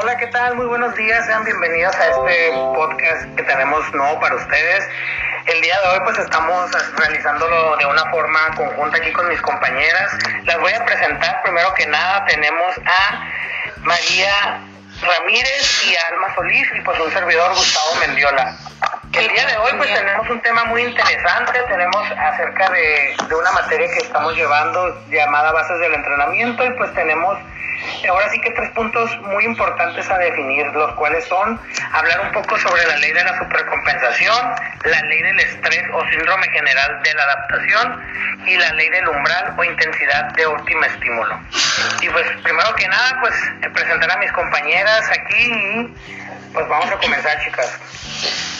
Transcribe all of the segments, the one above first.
Hola, ¿qué tal? Muy buenos días, sean bienvenidos a este podcast que tenemos nuevo para ustedes. El día de hoy pues estamos realizándolo de una forma conjunta aquí con mis compañeras. Las voy a presentar. Primero que nada tenemos a María Ramírez y a Alma Solís y pues un servidor Gustavo Mendiola. El día de hoy pues tenemos un tema muy interesante, tenemos acerca de, una materia que estamos llevando llamada bases del entrenamiento y pues tenemos ahora sí que tres puntos muy importantes a definir, los cuales son hablar un poco sobre la ley de la supercompensación, la ley del estrés o síndrome general de la adaptación y la ley del umbral o intensidad de último estímulo. Y pues primero que nada, pues presentar a mis compañeras aquí y pues vamos a comenzar, chicas.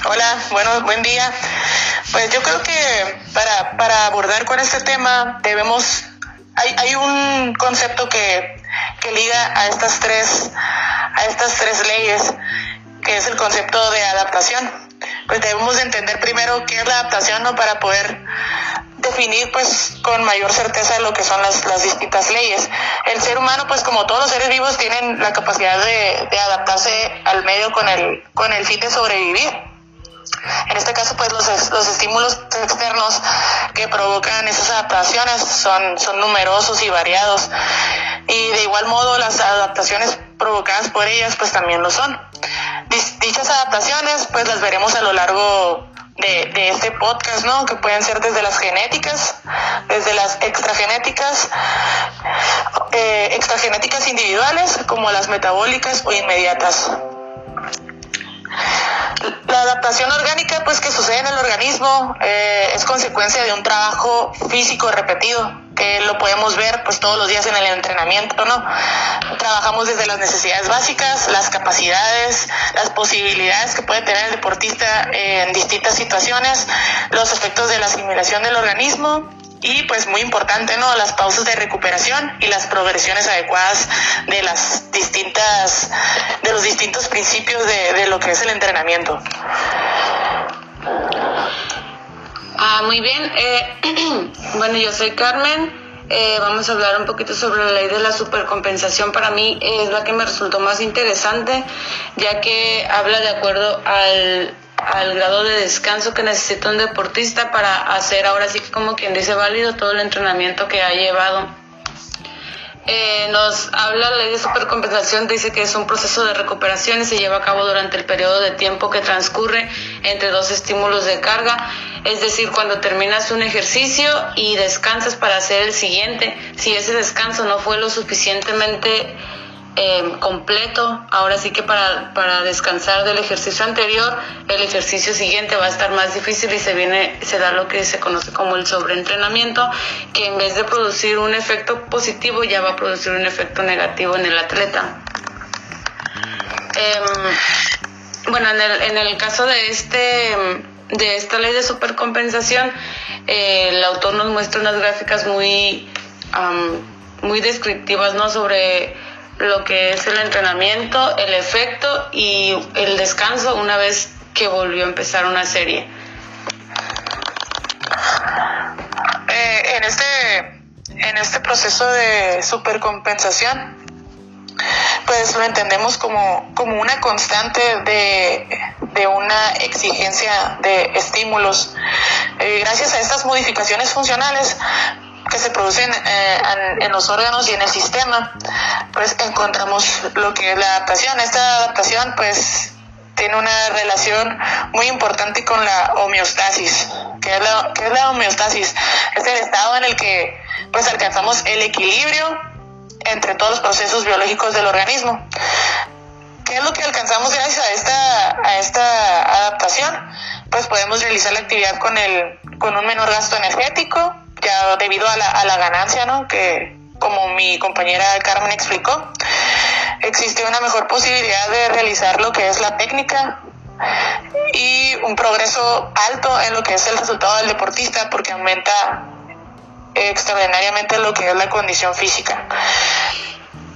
Hola, bueno, buen día. Pues yo creo que para, para abordar con este tema debemos, hay, hay un concepto que que liga a estas tres, a estas tres leyes, que es el concepto de adaptación. Pues debemos de entender primero qué es la adaptación, ¿no? Para poder definir pues con mayor certeza lo que son las, distintas leyes. El ser humano, pues como todos los seres vivos, tienen la capacidad de, de adaptarse al medio con el, con el fin de sobrevivir. En este caso, pues los, los estímulos externos que provocan esas adaptaciones son, son numerosos y variados. Y de igual modo, las adaptaciones provocadas por ellas, pues también lo son. Dichas adaptaciones, pues las veremos a lo largo de, este podcast, ¿no? Que pueden ser desde las genéticas, desde las extragenéticas, eh, extragenéticas individuales, como las metabólicas o inmediatas. La adaptación orgánica, pues que sucede en el organismo, eh, es consecuencia de un trabajo físico repetido, que lo podemos ver pues todos los días en el entrenamiento, ¿no? Trabajamos desde las necesidades básicas, las capacidades, las posibilidades que puede tener el deportista en distintas situaciones, los efectos de la asimilación del organismo y pues muy importante, ¿no? Las pausas de recuperación y las progresiones adecuadas de las distintas, de los distintos principios de, de lo que es el entrenamiento. Ah, muy bien. Eh, bueno, yo soy Carmen. Eh, vamos a hablar un poquito sobre la ley de la supercompensación. Para mí es la que me resultó más interesante, ya que habla de acuerdo al al grado de descanso que necesita un deportista para hacer ahora sí como quien dice válido todo el entrenamiento que ha llevado. Eh, nos habla la ley de supercompensación, dice que es un proceso de recuperación y se lleva a cabo durante el periodo de tiempo que transcurre entre dos estímulos de carga, es decir, cuando terminas un ejercicio y descansas para hacer el siguiente, si ese descanso no fue lo suficientemente eh, completo. Ahora sí que para, para descansar del ejercicio anterior, el ejercicio siguiente va a estar más difícil y se viene, se da lo que se conoce como el sobreentrenamiento, que en vez de producir un efecto positivo ya va a producir un efecto negativo en el atleta. Em, bueno, en el, en el caso de este de esta ley de supercompensación, eh, el autor nos muestra unas gráficas muy, muy descriptivas ¿no? sobre lo que es el entrenamiento, el efecto y el descanso una vez que volvió a empezar una serie. Eh, en este en este proceso de supercompensación pues lo entendemos como, como una constante de, de una exigencia de estímulos. Eh, gracias a estas modificaciones funcionales, que se producen eh, en, los órganos y en el sistema, pues encontramos lo que es la adaptación. Esta adaptación pues tiene una relación muy importante con la homeostasis. ¿Qué es la, qué es la homeostasis? Es el estado en el que pues alcanzamos el equilibrio entre todos los procesos biológicos del organismo. ¿Qué es lo que alcanzamos gracias a esta, a esta adaptación? Pues podemos realizar la actividad con, el, con un menor gasto energético, ya debido a la, a la ganancia, ¿no? Que como mi compañera Carmen explicó, existe una mejor posibilidad de realizar lo que es la técnica y un progreso alto en lo que es el resultado del deportista porque aumenta extraordinariamente lo que es la condición física.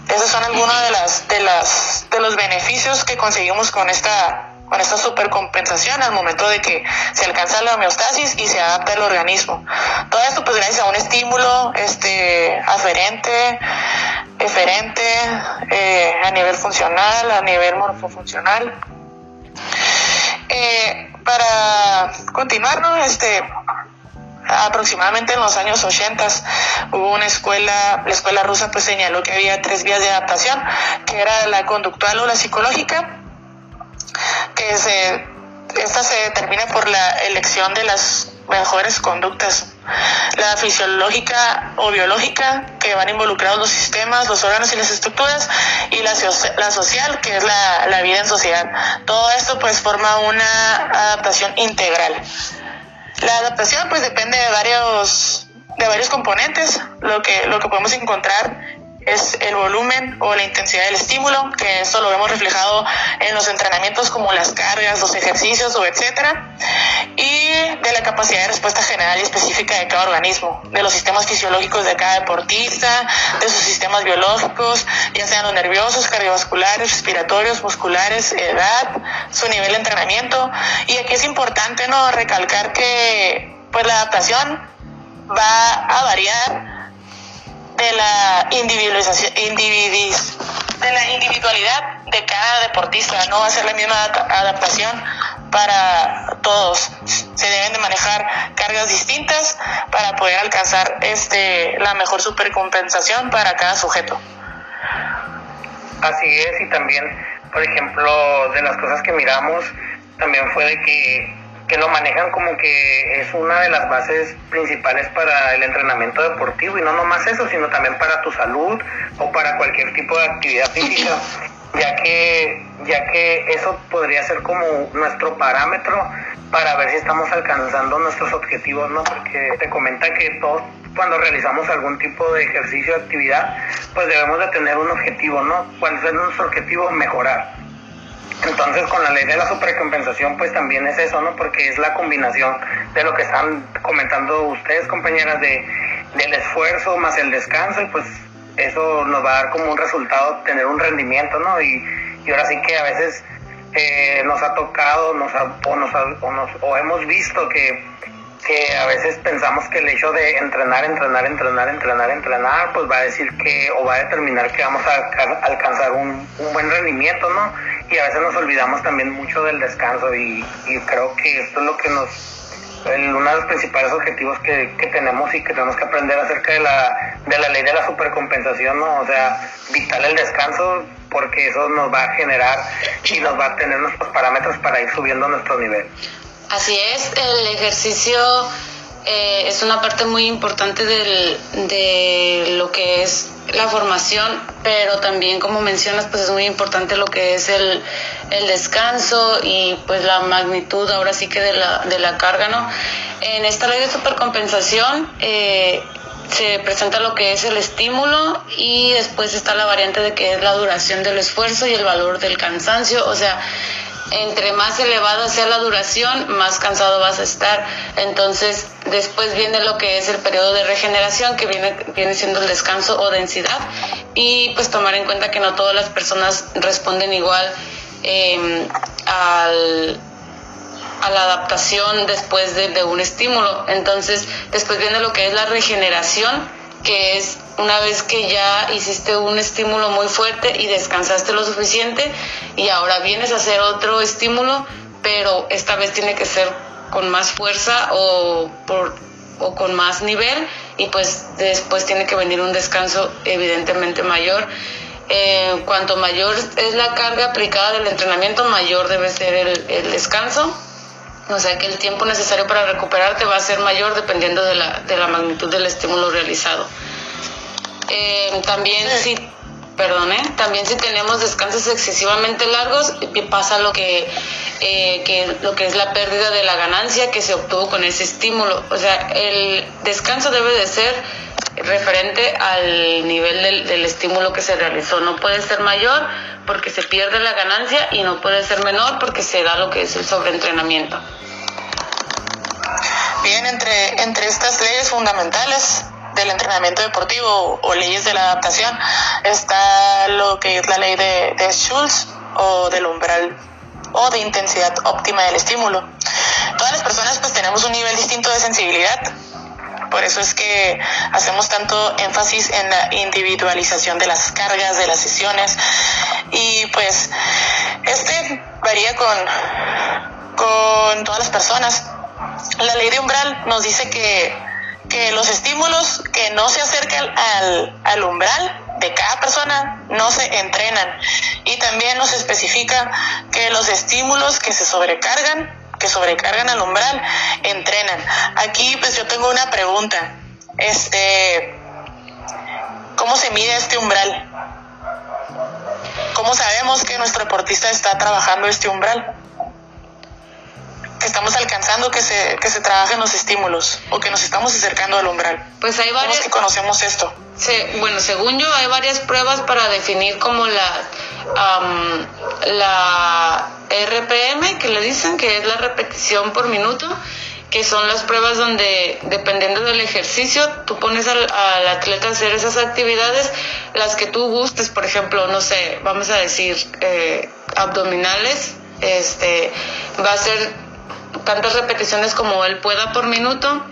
Esos son algunos de las de las de los beneficios que conseguimos con esta con esta supercompensación al momento de que se alcanza la homeostasis y se adapta el organismo. Todo esto pues gracias a un estímulo este, aferente eferente, eh, a nivel funcional, a nivel morfofuncional. Eh, para continuar. Este, aproximadamente en los años 80 hubo una escuela, la escuela rusa pues señaló que había tres vías de adaptación, que era la conductual o la psicológica, que se, esta se determina por la elección de las mejores conductas. La fisiológica o biológica, que van involucrados los sistemas, los órganos y las estructuras, y la, la social, que es la, la vida en sociedad. Todo esto pues forma una adaptación integral. La adaptación pues depende de varios de varios componentes. Lo que lo que podemos encontrar es el volumen o la intensidad del estímulo, que esto lo vemos reflejado en los entrenamientos como las cargas, los ejercicios o etcétera, y de la capacidad de respuesta general y específica de cada organismo, de los sistemas fisiológicos de cada deportista, de sus sistemas biológicos, ya sean los nerviosos, cardiovasculares, respiratorios, musculares, edad, su nivel de entrenamiento, y aquí es importante no recalcar que pues la adaptación va a variar de la individualización, de la individualidad de cada deportista, no va a ser la misma adaptación para todos. Se deben de manejar cargas distintas para poder alcanzar este la mejor supercompensación para cada sujeto. Así es, y también, por ejemplo, de las cosas que miramos, también fue de que que lo manejan como que es una de las bases principales para el entrenamiento deportivo y no nomás eso, sino también para tu salud o para cualquier tipo de actividad física, ya que ya que eso podría ser como nuestro parámetro para ver si estamos alcanzando nuestros objetivos, ¿no? Porque te comenta que todos cuando realizamos algún tipo de ejercicio o actividad, pues debemos de tener un objetivo, ¿no? ¿Cuál es nuestro objetivo? Mejorar entonces, con la ley de la supercompensación, pues también es eso, ¿no? Porque es la combinación de lo que están comentando ustedes, compañeras, de, del esfuerzo más el descanso, y pues eso nos va a dar como un resultado tener un rendimiento, ¿no? Y, y ahora sí que a veces eh, nos ha tocado nos o, nos o, nos, o hemos visto que, que a veces pensamos que el hecho de entrenar, entrenar, entrenar, entrenar, entrenar, pues va a decir que o va a determinar que vamos a alcanzar un, un buen rendimiento, ¿no? Y a veces nos olvidamos también mucho del descanso y, creo que esto es lo que nos uno de los principales objetivos que, tenemos y que tenemos que aprender acerca de la, de la ley de la supercompensación, ¿no? O sea, vital el descanso porque eso nos va a generar y nos va a tener nuestros parámetros para ir subiendo nuestro nivel. Así es, el ejercicio eh, es una parte muy importante del, de lo que es la formación, pero también como mencionas, pues es muy importante lo que es el, el descanso y pues la magnitud ahora sí que de la, de la carga, ¿no? En esta ley de supercompensación eh, se presenta lo que es el estímulo y después está la variante de que es la duración del esfuerzo y el valor del cansancio, o sea, entre más elevada sea la duración, más cansado vas a estar. Entonces, después viene lo que es el periodo de regeneración, que viene, viene siendo el descanso o densidad. Y pues tomar en cuenta que no todas las personas responden igual em, a la adaptación después de, de un estímulo. Entonces, después viene lo que es la regeneración, que es una vez que ya hiciste un estímulo muy fuerte y descansaste lo suficiente y ahora vienes a hacer otro estímulo, pero esta vez tiene que ser con más fuerza o, por, o con más nivel y pues después tiene que venir un descanso evidentemente mayor. Eh, cuanto mayor es la carga aplicada del entrenamiento, mayor debe ser el, el descanso. O sea que el tiempo necesario para recuperarte va a ser mayor dependiendo de la, de la magnitud del estímulo realizado. Eh, también si, perdone, también si tenemos descansos excesivamente largos, pasa lo que, eh, que, lo que es la pérdida de la ganancia que se obtuvo con ese estímulo. O sea, el descanso debe de ser referente al nivel del, del, estímulo que se realizó. No puede ser mayor porque se pierde la ganancia y no puede ser menor porque se da lo que es el sobreentrenamiento. Bien, entre, entre estas leyes fundamentales del entrenamiento deportivo o leyes de la adaptación está lo que es la ley de, de Schultz o del umbral o de intensidad óptima del estímulo. Todas las personas pues tenemos un nivel distinto de sensibilidad Por eso es que hacemos tanto énfasis en la individualización de las cargas, de las sesiones. Y pues este varía con, con todas las personas. La ley de umbral nos dice que, que los estímulos que no se acercan al, al umbral de cada persona no se entrenan y también nos especifica que los estímulos que se sobrecargan que sobrecargan al umbral entrenan. Aquí pues yo tengo una pregunta. Este ¿cómo se mide este umbral? ¿Cómo sabemos que nuestro deportista está trabajando este umbral? Que estamos alcanzando que se, que se trabajen los estímulos o que nos estamos acercando al umbral. Pues hay varias. ¿Cómo que conocemos esto? bueno, según yo, hay varias pruebas para definir como la, la RPM, que le dicen que es la repetición por minuto, que son las pruebas donde, dependiendo del ejercicio, tú pones al, atleta a hacer esas actividades, las que tú gustes, por ejemplo, no sé, vamos a decir, eh, abdominales, este, va a ser tantas repeticiones como él pueda por minuto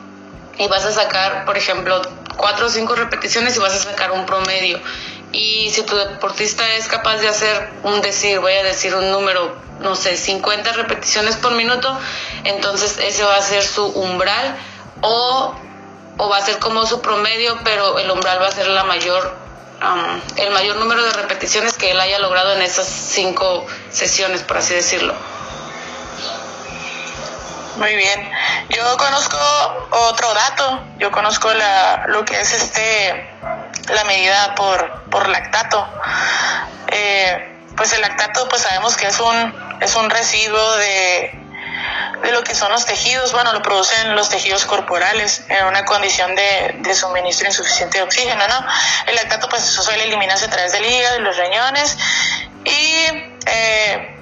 y vas a sacar, por ejemplo, cuatro o cinco repeticiones y vas a sacar un promedio. Y si tu deportista es capaz de hacer un decir, voy a decir un número, no sé, 50 repeticiones por minuto, entonces ese va a ser su umbral o, o va a ser como su promedio, pero el umbral va a ser la mayor, el mayor número de repeticiones que él haya logrado en esas cinco sesiones, por así decirlo. Muy bien. Yo conozco otro dato. Yo conozco la, lo que es este la medida por, por lactato. Eh, pues el lactato, pues sabemos que es un es un residuo de, de lo que son los tejidos. Bueno, lo producen los tejidos corporales en una condición de, de suministro insuficiente de oxígeno, ¿no? El lactato, pues eso suele eliminarse a través del hígado y los riñones y eh,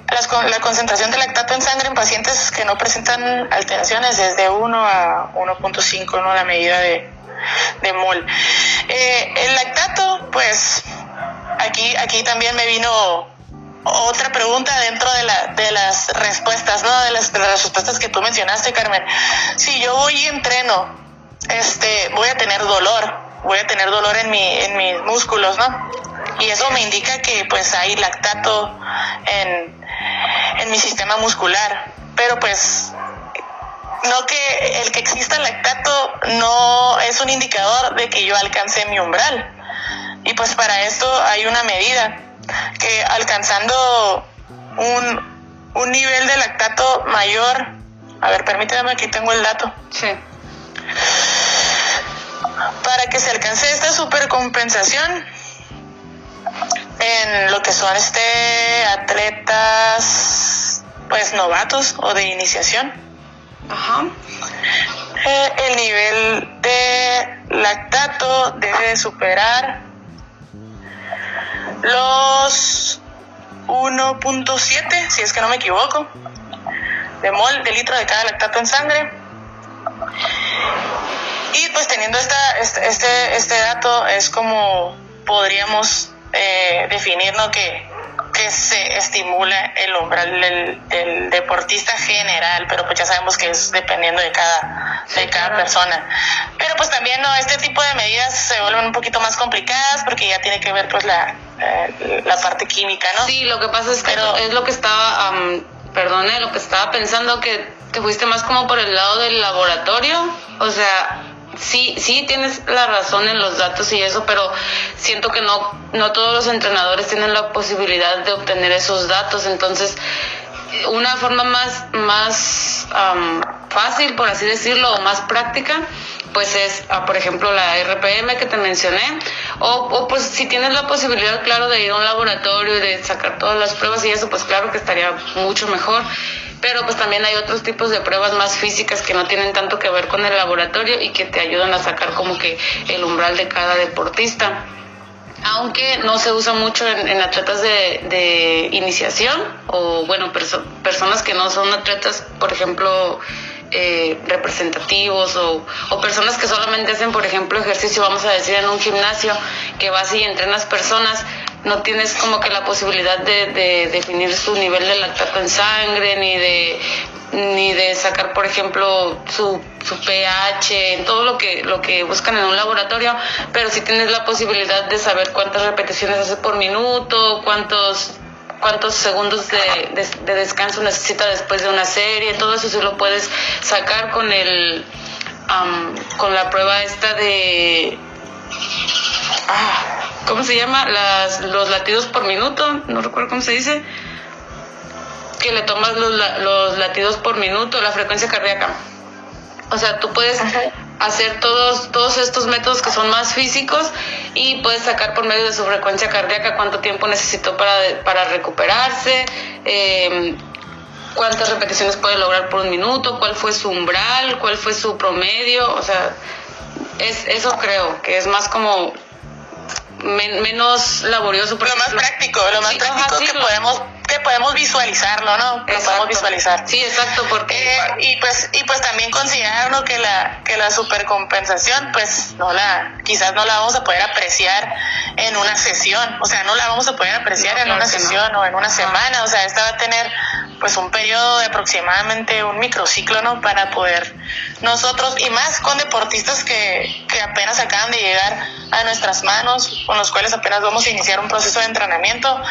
la concentración de lactato en sangre en pacientes que no presentan alteraciones desde 1 a 1.5, ¿no? La medida de, de mol. Eh, el lactato, pues aquí, aquí también me vino otra pregunta dentro de, la, de las respuestas, ¿no? De las, de las respuestas que tú mencionaste, Carmen. Si yo voy y entreno, este, voy a tener dolor, voy a tener dolor en, mi, en mis músculos, ¿no? Y eso me indica que pues hay lactato en, en mi sistema muscular. Pero pues no que el que exista lactato no es un indicador de que yo alcance mi umbral. Y pues para esto hay una medida que alcanzando un, un nivel de lactato mayor, a ver, permítame, aquí tengo el dato. Sí. Para que se alcance esta supercompensación, en lo que son este atletas pues novatos o de iniciación. Ajá. Eh, el nivel de lactato debe superar los 1.7, si es que no me equivoco, de mol de litro de cada lactato en sangre. Y pues teniendo esta, este, este, este dato es como podríamos eh, definir que, que se estimula el umbral del, deportista general, pero pues ya sabemos que es dependiendo de cada, de cada persona. Pero pues también no, este tipo de medidas se vuelven un poquito más complicadas porque ya tiene que ver pues la, eh, la parte química, ¿no? Sí, lo que pasa es que es lo que estaba, perdone, lo que estaba pensando que te fuiste más como por el lado del laboratorio, o sea, sí, sí tienes la razón en los datos y eso, pero siento que no, no todos los entrenadores tienen la posibilidad de obtener esos datos. Entonces, una forma más, más fácil, por así decirlo, o más práctica, pues es, ah, por ejemplo, la RPM que te mencioné, o, o, pues si tienes la posibilidad, claro, de ir a un laboratorio y de sacar todas las pruebas y eso, pues claro que estaría mucho mejor pero pues también hay otros tipos de pruebas más físicas que no tienen tanto que ver con el laboratorio y que te ayudan a sacar como que el umbral de cada deportista. Aunque no se usa mucho en, atletas de, iniciación o bueno, personas que no son atletas, por ejemplo, eh, representativos o, o, personas que solamente hacen, por ejemplo, ejercicio, vamos a decir, en un gimnasio, que vas y entrenas personas, no tienes como que la posibilidad de, definir su nivel de lactato en sangre, ni de ni de sacar, por ejemplo, su, su pH, todo lo que, lo que buscan en un laboratorio, pero sí tienes la posibilidad de saber cuántas repeticiones hace por minuto, cuántos cuántos segundos de, de, descanso necesita después de una serie, todo eso sí lo puedes sacar con el con la prueba esta de ¿cómo se llama? Las, los latidos por minuto, no recuerdo cómo se dice que le tomas los, los latidos por minuto, la frecuencia cardíaca. O sea, tú puedes hacer todos, todos estos métodos que son más físicos y puedes sacar por medio de su frecuencia cardíaca cuánto tiempo necesitó para, para recuperarse, em, cuántas repeticiones puede lograr por un minuto, cuál fue su umbral, cuál fue su promedio, o sea, es, eso creo que es más como menos laborioso. lo más práctico, lo más práctico que podemos que podemos visualizarlo, ¿no? Lo podemos visualizar. Sí, exacto, porque eh, y pues y pues también considerar que la que la supercompensación pues no la quizás no la vamos a poder apreciar en una sesión, o sea, no la vamos a poder apreciar en una sesión o en una semana, o sea, esta va a tener pues un periodo de aproximadamente un microciclo, ¿no? Para poder nosotros, y más con deportistas que, que apenas acaban de llegar a nuestras manos, con los cuales apenas vamos a iniciar un proceso de entrenamiento,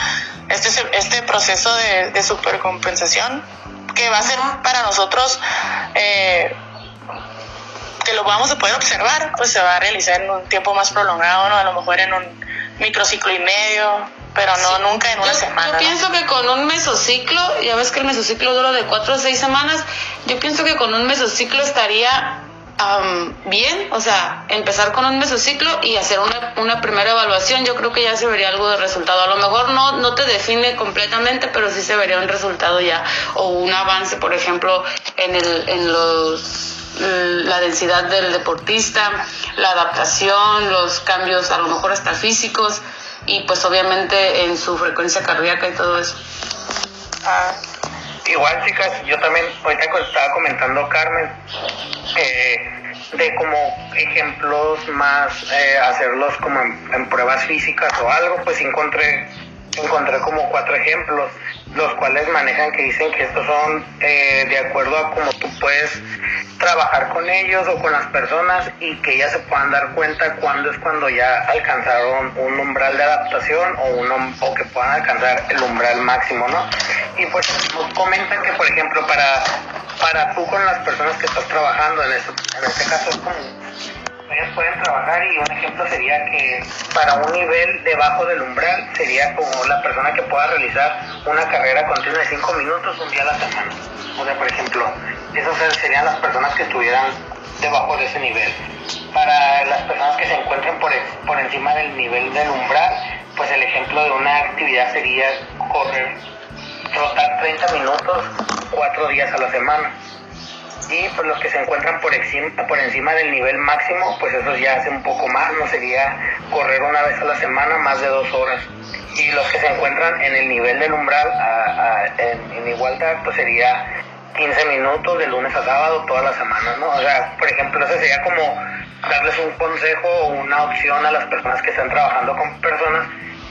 este, este proceso de, de supercompensación, que va a ser para nosotros, eh, que lo vamos a poder observar, pues se va a realizar en un tiempo más prolongado, ¿no? A lo mejor en un microciclo y medio, pero no nunca en una semana. Yo pienso que con un mesociclo, ya ves que el mesociclo dura de cuatro a seis semanas, yo pienso que con un mesociclo estaría bien, o sea, empezar con un mesociclo y hacer una, una, primera evaluación, yo creo que ya se vería algo de resultado. A lo mejor no, no te define completamente, pero sí se vería un resultado ya, o un avance, por ejemplo, en, el, en los la densidad del deportista, la adaptación, los cambios a lo mejor hasta físicos y pues obviamente en su frecuencia cardíaca y todo eso. Ah, igual chicas, yo también, ahorita estaba comentando Carmen, eh, de como ejemplos más, eh, hacerlos como en, pruebas físicas o algo, pues encontré, encontré como cuatro ejemplos, los cuales manejan que dicen que estos son eh, de acuerdo a cómo tú puedes trabajar con ellos o con las personas y que ellas se puedan dar cuenta cuándo es cuando ya alcanzaron un umbral de adaptación o, un, o que puedan alcanzar el umbral máximo, ¿no? Y pues nos comentan que, por ejemplo, para, para tú con las personas que estás trabajando, en, en este caso es como ellos pueden trabajar y un ejemplo sería que para un nivel debajo del umbral sería como la persona que pueda realizar una carrera continua de 5 minutos un día a la semana. O sea, por ejemplo, esas serían las personas que estuvieran debajo de ese nivel. Para las personas que se encuentren por, por encima del nivel del umbral, pues el ejemplo de una actividad sería correr, trotar 30 minutos cuatro días a la semana. Y pues los que se encuentran por encima, por encima del nivel máximo, pues eso ya hace un poco más, no sería correr una vez a la semana más de dos horas. Y los que se encuentran en el nivel del umbral en, en igualdad, pues sería 15 minutos de lunes a sábado todas las semanas, ¿no? O sea, por ejemplo, eso sería como darles un consejo o una opción a las personas que están trabajando con personas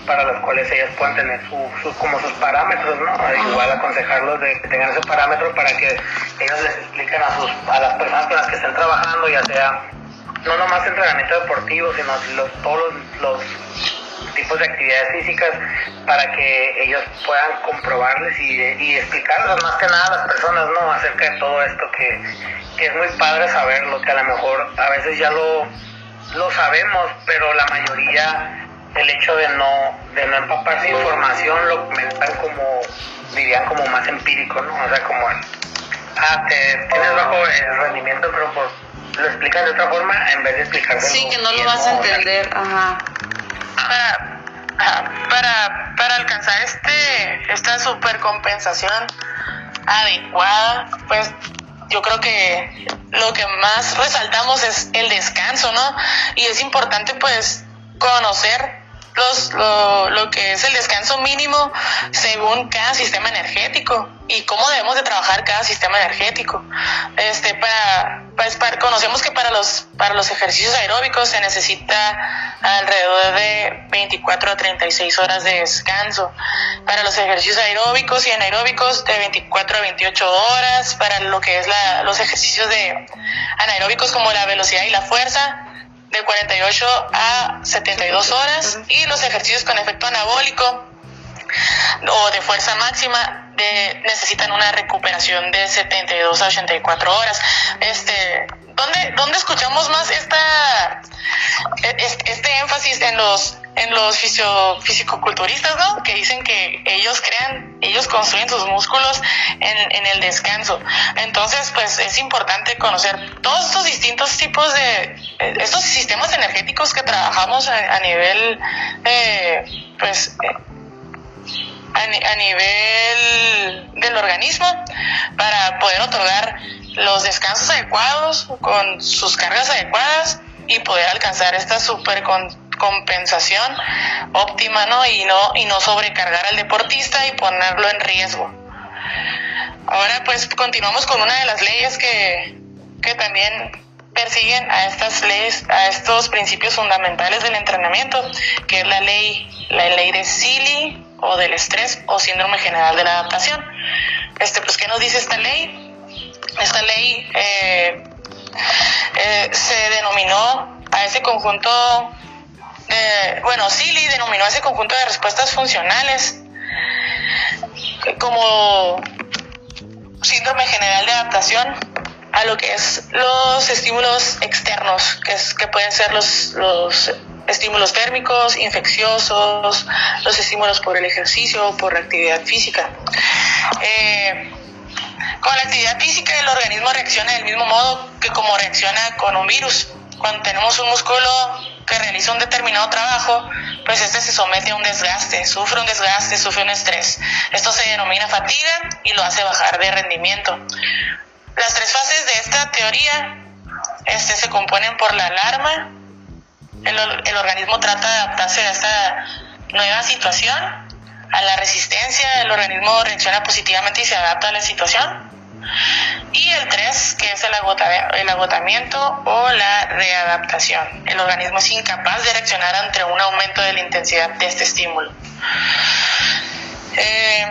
para las cuales ellas puedan tener sus como sus parámetros, ¿no? Igual aconsejarlos de que tengan ese parámetro para que ellos les expliquen a, sus, a las personas con las que estén trabajando, ya sea no nomás entrenamiento deportivo, sino los, todos los tipos de actividades físicas para que ellos puedan comprobarles y, y explicarles más que nada a las personas, ¿no? Acerca de todo esto que, que es muy padre saberlo, que a lo mejor a veces ya lo, lo sabemos, pero la mayoría el hecho de no, de no empaparse información lo comentan como, dirían como más empírico, ¿no? O sea, como, ah, te, tienes bajo el rendimiento, pero por, lo explican de otra forma en vez de explicarlo. Sí, que no lo vas a entender, ajá para, para alcanzar este, esta supercompensación adecuada, pues yo creo que lo que más resaltamos es el descanso, ¿no? Y es importante pues conocer los, lo, lo, que es el descanso mínimo según cada sistema energético y cómo debemos de trabajar cada sistema energético este para, pues, para conocemos que para los, para los ejercicios aeróbicos se necesita alrededor de 24 a 36 horas de descanso. Para los ejercicios aeróbicos y anaeróbicos de 24 a 28 horas. Para lo que es la, los ejercicios de anaeróbicos como la velocidad y la fuerza de 48 a 72 horas. Y los ejercicios con efecto anabólico o de fuerza máxima de, necesitan una recuperación de 72 a 84 horas. Este, ¿dónde, dónde escuchamos más esta, este énfasis en los en los fisio, fisicoculturistas, ¿no? Que dicen que ellos crean, ellos construyen sus músculos en, el descanso. Entonces, pues es importante conocer todos estos distintos tipos de, estos sistemas energéticos que trabajamos a, nivel, eh, pues, eh, a, nivel del organismo para poder otorgar los descansos adecuados con sus cargas adecuadas y poder alcanzar esta super compensación óptima ¿no? y no y no sobrecargar al deportista y ponerlo en riesgo. Ahora pues continuamos con una de las leyes que, que también persiguen a estas leyes, a estos principios fundamentales del entrenamiento, que es la ley, la ley de Silly o del estrés o síndrome general de la adaptación. Este, pues, ¿qué nos dice esta ley? Esta ley eh, eh, se denominó a ese conjunto, bueno, Silly denominó ese conjunto de respuestas funcionales como síndrome general de adaptación a lo que es los estímulos externos, que, es, que pueden ser los, los estímulos térmicos, infecciosos, los estímulos por el ejercicio por la actividad física. Eh, con la actividad física el organismo reacciona del mismo modo que como reacciona con un virus. Cuando tenemos un músculo que realiza un determinado trabajo, pues este se somete a un desgaste, sufre un desgaste, sufre un estrés. Esto se denomina fatiga y lo hace bajar de rendimiento. Las tres fases de esta teoría este, se componen por la alarma, el, organismo trata de adaptarse a esta nueva situación, a la resistencia, el organismo reacciona positivamente y se adapta a la situación. Y el 3, que es el, agotamiento o la readaptación. El organismo es incapaz de reaccionar ante un aumento de la intensidad de este estímulo. Eh,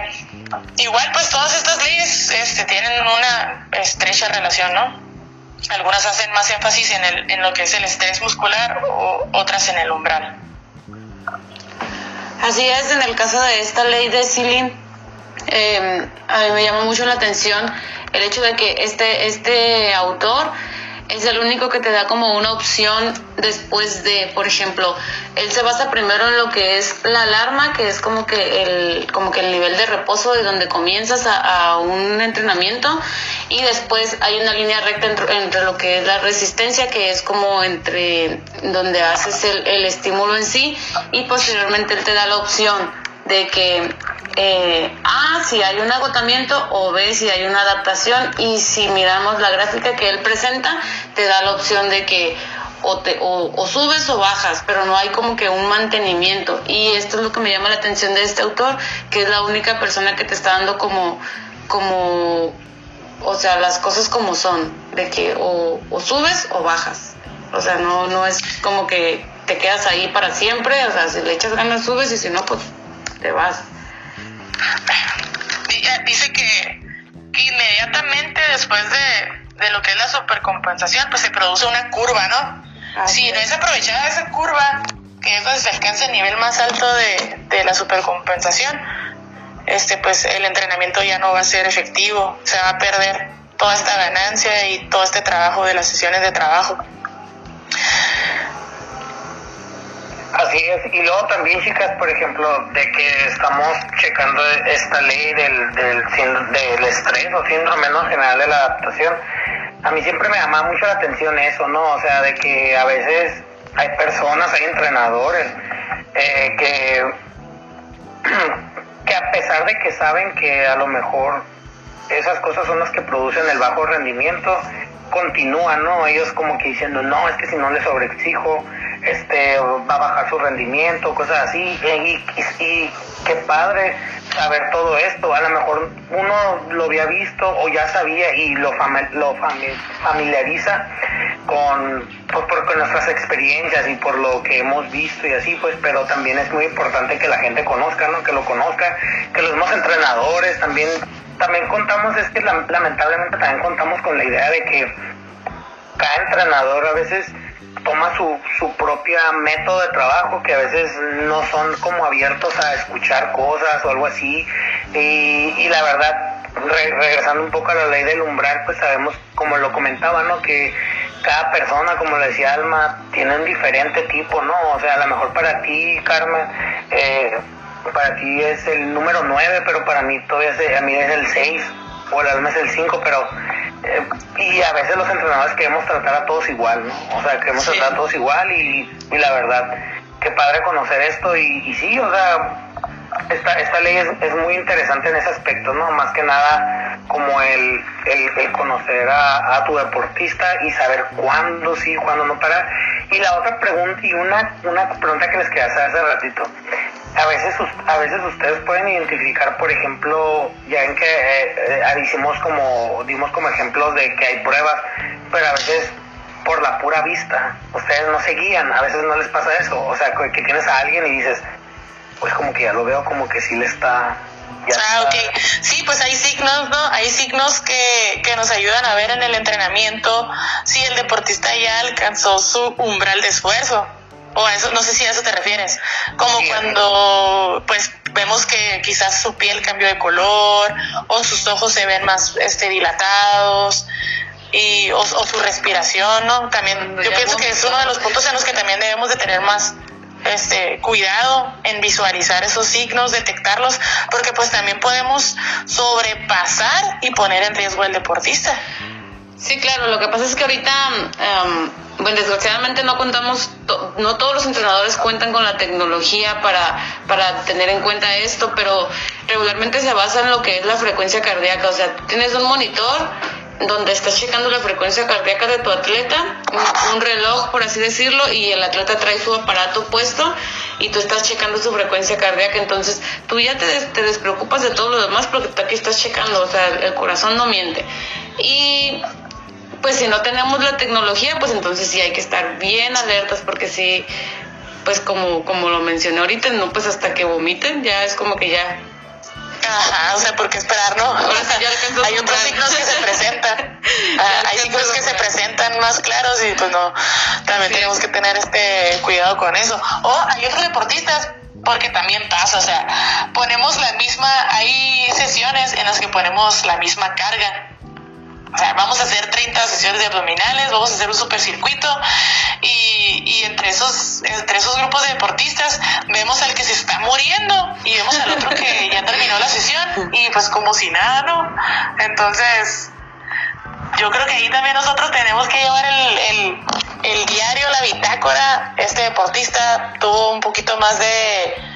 igual, pues todas estas leyes este, tienen una estrecha relación, ¿no? Algunas hacen más énfasis en, el, en lo que es el estrés muscular o otras en el umbral. Así es, en el caso de esta ley de Silin, eh, a mí me llama mucho la atención el hecho de que este, este autor es el único que te da como una opción después de, por ejemplo, él se basa primero en lo que es la alarma, que es como que el, como que el nivel de reposo de donde comienzas a, un entrenamiento y después hay una línea recta entre, lo que es la resistencia, que es como entre donde haces el, el estímulo en sí y posteriormente él te da la opción de que eh, A, si hay un agotamiento o B, si hay una adaptación y si miramos la gráfica que él presenta, te da la opción de que o, te, o, subes o bajas, pero no hay como que un mantenimiento. Y esto es lo que me llama la atención de este autor, que es la única persona que te está dando como, como o sea, las cosas como son, de que o, o subes o bajas. O sea, no, no es como que te quedas ahí para siempre, o sea, si le echas ganas subes y si no, pues te vas. Dice que, inmediatamente después de, lo que es la supercompensación, pues se produce una curva, ¿no? si no es aprovechada esa curva, que es donde se alcanza el nivel más alto de, de la supercompensación, este, pues el entrenamiento ya no va a ser efectivo, se va a perder toda esta ganancia y todo este trabajo de las sesiones de trabajo. Así es, y luego también chicas, por ejemplo, de que estamos checando esta ley del, del, del estrés o síndrome ¿no? general de la adaptación, a mí siempre me llama mucho la atención eso, ¿no? O sea, de que a veces hay personas, hay entrenadores eh, que, que a pesar de que saben que a lo mejor esas cosas son las que producen el bajo rendimiento, continúan, ¿no? Ellos como que diciendo, no, es que si no le sobreexijo, este, va a bajar su rendimiento, cosas así. Y, qué padre saber todo esto. A lo mejor uno lo había visto o ya sabía y lo, lo familiariza con, pues, por, nuestras experiencias y por lo que hemos visto y así, pues, pero también es muy importante que la gente conozca, ¿no? Que lo conozca, que los mismos entrenadores también, también contamos, es que lamentablemente también contamos con la idea de que cada entrenador a veces toma su, su propia método de trabajo que a veces no son como abiertos a escuchar cosas o algo así. Y, y la verdad regresando un poco a la ley del umbral pues sabemos como lo comentaba no que cada persona como le decía Alma tiene un diferente tipo no o sea a lo mejor para ti Carmen eh, para ti es el número 9 pero para mí todavía es, a mí es el 6 o el Alma es el 5 pero eh, y a veces los entrenadores queremos tratar a todos igual, ¿no? O sea, queremos tratar a todos igual y, y, la verdad, qué padre conocer esto y, y sí, o sea, esta, esta ley es, es, muy interesante en ese aspecto, ¿no? Más que nada como el, el, el conocer a, a, tu deportista y saber cuándo sí, cuándo no para. Y la otra pregunta, y una, una pregunta que les quería hacer hace ratito, a veces a veces ustedes pueden identificar por ejemplo ya en que eh, eh como dimos como ejemplos de que hay pruebas pero a veces por la pura vista ustedes no se guían a veces no les pasa eso o sea que, tienes a alguien y dices pues como que ya lo veo como que sí le está ah, ok. Sí, pues hay signos, ¿no? Hay signos que, que nos ayudan a ver en el entrenamiento si el deportista ya alcanzó su umbral de esfuerzo o eso, no sé si a eso te refieres, como cuando pues vemos que quizás su piel cambió de color o sus ojos se ven más este, dilatados y, o, su respiración, ¿no? También yo pienso que es uno de los puntos en los que también debemos de tener más este cuidado en visualizar esos signos, detectarlos, porque pues también podemos sobrepasar y poner en riesgo al deportista. Sí, claro, lo que pasa es que ahorita, em, bueno, desgraciadamente no contamos, no todos los entrenadores cuentan con la tecnología para, para tener en cuenta esto, pero regularmente se basa en lo que es la frecuencia cardíaca, o sea, tienes un monitor donde estás checando la frecuencia cardíaca de tu atleta, un, reloj por así decirlo, y el atleta trae su aparato puesto y tú estás checando su frecuencia cardíaca, entonces tú ya te, te despreocupas de todo lo demás porque tú aquí estás checando, o sea, el corazón no miente. Y pues si no tenemos la tecnología, pues entonces sí hay que estar bien alertas porque sí, pues como, como lo mencioné ahorita, no pues hasta que vomiten, ya es como que ya Ajá, o sea, ¿por qué esperar, no? hay otros signos que se presentan. Ah, hay signos que se presentan más claros y pues no, también tenemos que tener este cuidado con eso. O hay otros deportistas, porque también pasa, o sea, ponemos la misma, hay sesiones en las que ponemos la misma carga o sea, vamos a hacer 30 sesiones de abdominales, vamos a hacer un supercircuito y, entre, esos, entre esos grupos de deportistas vemos al que se está muriendo y vemos al otro que ya terminó la sesión y pues como si nada, ¿no? Entonces, yo creo que ahí también nosotros tenemos que llevar el, el, el diario, la bitácora. Este deportista tuvo un poquito más de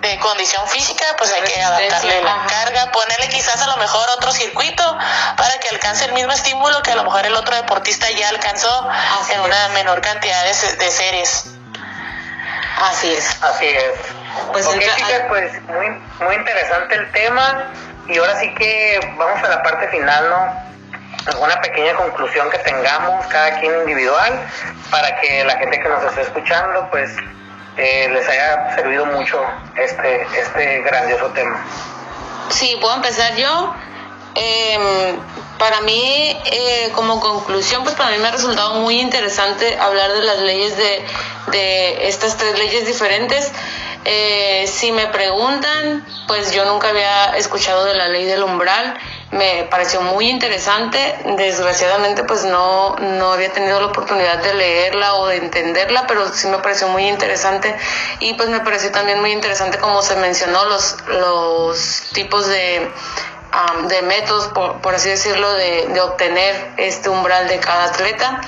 de condición física, pues hay que adaptarle la carga, ponerle quizás a lo mejor otro circuito para que alcance el mismo estímulo que a lo mejor el otro deportista ya alcanzó en una menor cantidad de, de, series. Así es. Así es. Pues, pues muy, muy interesante el tema y ahora sí que vamos a la parte final, ¿no? alguna pequeña conclusión que tengamos cada quien individual para que la gente que nos esté escuchando pues eh, les haya servido mucho este, este grandioso tema. Sí, puedo empezar yo. Em, para mí, eh, como conclusión, pues para mí me ha resultado muy interesante hablar de las leyes de, de estas tres leyes diferentes. Eh, si me preguntan, pues yo nunca había escuchado de la ley del umbral me pareció muy interesante. Desgraciadamente, pues no, no había tenido la oportunidad de leerla o de entenderla, pero sí me pareció muy interesante. Y pues me pareció también muy interesante como se mencionó los, los tipos de, de métodos, por, así decirlo, de, de obtener este umbral de cada atleta.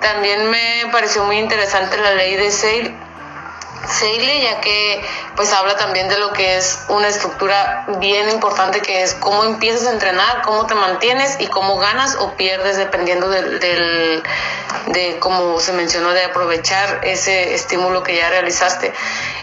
También me pareció muy interesante la ley de Sale Seile, ya que pues habla también de lo que es una estructura bien importante que es cómo empiezas a entrenar, cómo te mantienes y cómo ganas o pierdes dependiendo del, del de como se mencionó de aprovechar ese estímulo que ya realizaste.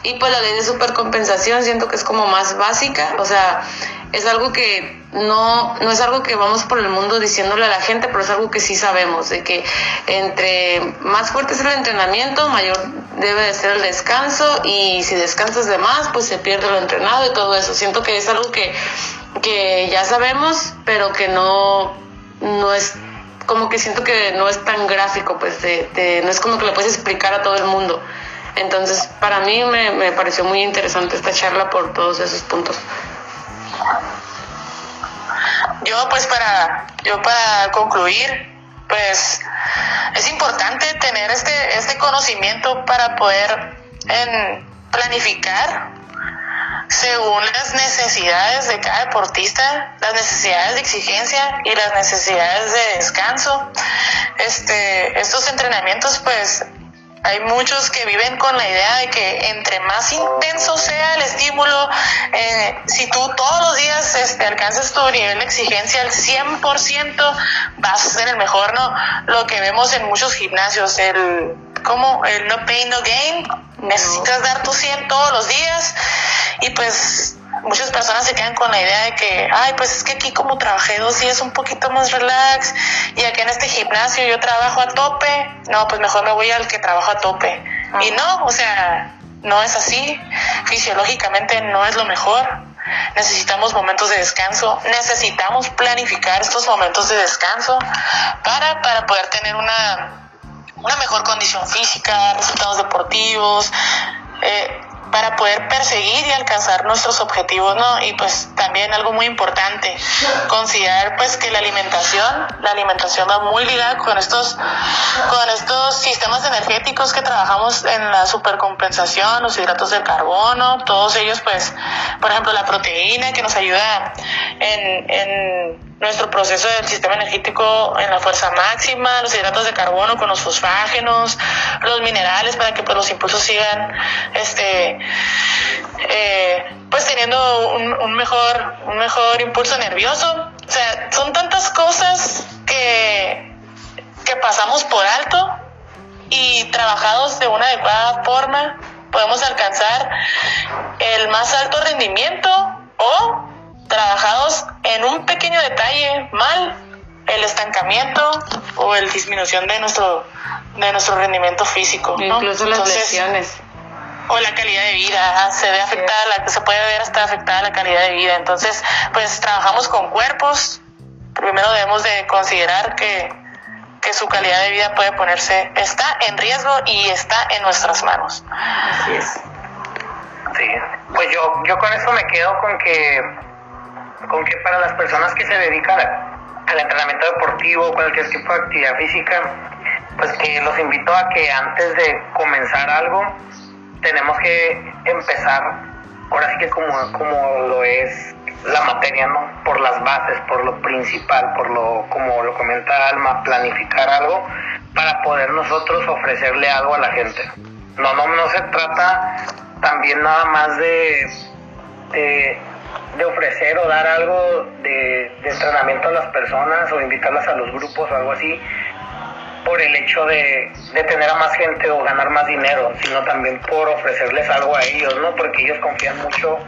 Y pues la ley de supercompensación siento que es como más básica, o sea, es algo que no, no es algo que vamos por el mundo diciéndole a la gente, pero es algo que sí sabemos, de que entre más fuerte es el entrenamiento, mayor debe de ser el descanso y si descansas de más, pues se pierde lo entrenado y todo eso. Siento que es algo que, que ya sabemos, pero que no, no es como que siento que no es tan gráfico, pues de, no es como que lo puedes explicar a todo el mundo. Entonces, para mí me, me pareció muy interesante esta charla por todos esos puntos. Yo pues para, yo para concluir, pues es importante tener este, este conocimiento para poder planificar según las necesidades de cada deportista, las necesidades de exigencia y las necesidades de descanso. Este, estos entrenamientos pues hay muchos que viven con la idea de que entre más intenso sea el estímulo, eh, si tú todos los días este, alcanzas tu nivel de exigencia al 100%, vas a ser el mejor, ¿no? Lo que vemos en muchos gimnasios, el, como el no pain, no gain, necesitas dar tu 100 todos los días. Y pues muchas personas se quedan con la idea de que, ay, pues es que aquí como trabajé dos días un poquito más relax y aquí en este gimnasio yo trabajo a tope, no, pues mejor me voy al que trabajo a tope. Y no, o sea, no es así, fisiológicamente no es lo mejor. Necesitamos momentos de descanso, necesitamos planificar estos momentos de descanso para, para poder tener una, una mejor condición física, resultados deportivos, eh, para poder perseguir y alcanzar nuestros objetivos, ¿no? Y pues también algo muy importante, considerar pues que la alimentación, la alimentación va muy ligada con estos, con estos sistemas energéticos que trabajamos en la supercompensación, los hidratos de carbono, todos ellos pues, por ejemplo, la proteína que nos ayuda en, en nuestro proceso del sistema energético en la fuerza máxima, los hidratos de carbono con los fosfágenos, los minerales para que pues, los impulsos sigan este eh, pues teniendo un, mejor un mejor impulso nervioso. O sea, son tantas cosas que, que pasamos por alto y trabajados de una adecuada forma podemos alcanzar el más alto rendimiento o trabajados en un pequeño detalle mal, el estancamiento o el disminución de nuestro de nuestro rendimiento físico. Incluso las lesiones. O la calidad de vida, se ve afectada, la, se puede ver hasta afectada la calidad de vida. Entonces, pues trabajamos con cuerpos. Primero debemos de considerar que, que su calidad de vida puede ponerse, está en riesgo y está en nuestras manos. Así es. Sí, pues yo, yo con eso me quedo con que con que para las personas que se dedican al entrenamiento deportivo, cualquier tipo de actividad física, pues que los invito a que antes de comenzar algo, tenemos que empezar, ahora sí que como, como lo es la materia, ¿no? Por las bases, por lo principal, por lo, como lo comenta Alma, planificar algo para poder nosotros ofrecerle algo a la gente. No, no, no se trata también nada más de de ofrecer o dar algo de, entrenamiento a las personas o invitarlas a los grupos o algo así por el hecho de, tener a más gente o ganar más dinero, sino también por ofrecerles algo a ellos, ¿no? Porque ellos confían mucho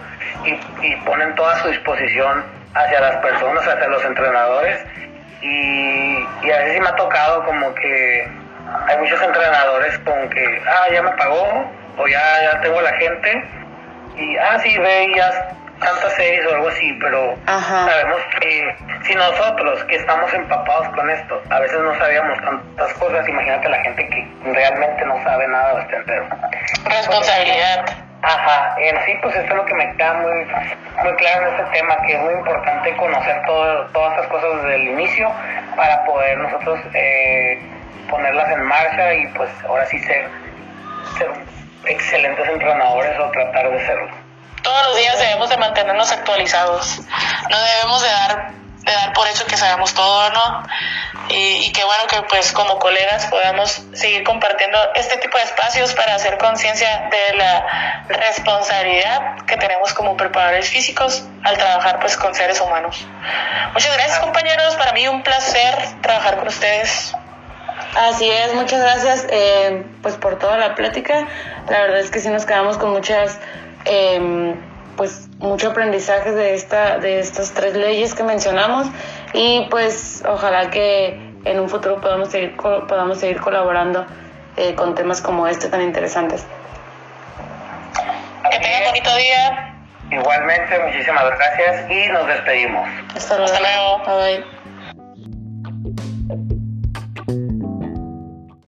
y, ponen toda su disposición hacia las personas, hacia los entrenadores. Y, y a veces sí me ha tocado como que hay muchos entrenadores con que, ah, ya me pagó, o ya, ya tengo la gente, y, ah, sí, ve y ya tantas series o algo así, pero sabemos que si nosotros que estamos empapados con esto, a veces no sabíamos tantas cosas, imagínate la gente que realmente no sabe nada o está entero. Responsabilidad. Ajá, en sí, pues eso es lo que me queda muy, muy claro en este tema, que es muy importante conocer todo, todas estas cosas desde el inicio para poder nosotros eh, ponerlas en marcha y pues ahora sí ser, ser excelentes entrenadores o tratar de serlo todos los días debemos de mantenernos actualizados. No debemos de dar de dar por hecho que sabemos todo, ¿no? Y, y qué bueno que pues como colegas podamos seguir compartiendo este tipo de espacios para hacer conciencia de la responsabilidad que tenemos como preparadores físicos al trabajar pues con seres humanos. Muchas gracias compañeros, para mí un placer trabajar con ustedes. Así es, muchas gracias eh, pues por toda la plática. La verdad es que sí nos quedamos con muchas eh, pues mucho aprendizaje de esta de estas tres leyes que mencionamos y pues ojalá que en un futuro podamos seguir podamos seguir colaborando eh, con temas como este tan interesantes. Que tengan bonito día. Igualmente, muchísimas gracias y nos despedimos. Hasta luego. Hasta luego. Bye.